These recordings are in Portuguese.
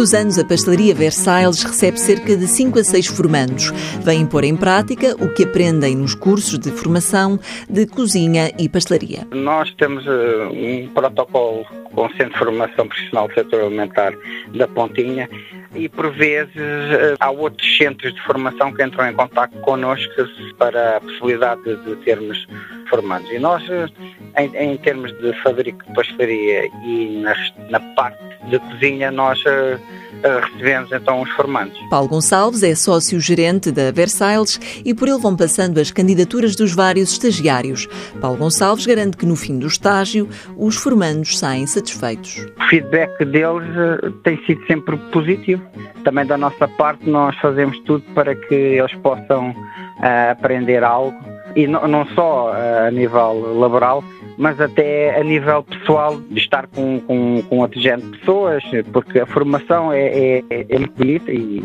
os anos, a Pastelaria Versailles recebe cerca de 5 a 6 formandos. Vêm pôr em prática o que aprendem nos cursos de formação de cozinha e pastelaria. Nós temos uh, um protocolo com o Centro de Formação Profissional do Setor Alimentar da Pontinha e por vezes uh, há outros centros de formação que entram em contato connosco para a possibilidade de, de termos formandos. E nós, uh, em, em, termos de fabrico de pastelaria e na, na parte de cozinha, nós recebemos então os formandos. Paulo Gonçalves é sócio-gerente da Versailles e por ele vão passando as candidaturas dos vários estagiários. Paulo Gonçalves garante que no fim do estágio os formandos saem satisfeitos. O feedback deles eh, tem sido sempre positivo. Também da nossa parte nós fazemos tudo para que eles possam uh, aprender algo e não, não só uh, a nível laboral, mas até a nível pessoal, de estar com, com, com outro género de pessoas, porque a formação é, é, é muito bonita, e,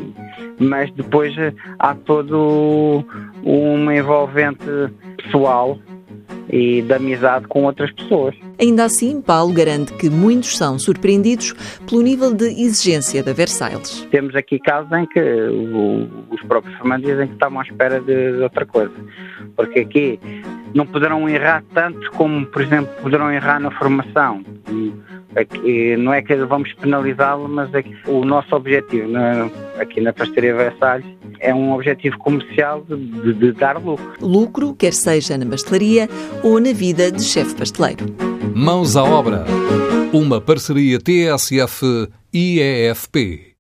mas depois há todo uma envolvente pessoal e de amizade com outras pessoas. Ainda assim, Paulo garante que muitos são surpreendidos pelo nível de exigência da Versailles. Temos aqui casos em que os próprios formandos dizem que estavam à espera de, de outra coisa, porque aqui não poderão errar tanto como, por exemplo, poderão errar na formação. Aqui, não é que vamos penalizá-lo, mas é o nosso objetivo na, aqui na Pastaria Versalhes é um objetivo comercial de, de, de, dar lucro. Lucro, quer seja na pastelaria ou na vida de chefe pasteleiro. Mãos à obra. Uma parceria TSF-IEFP.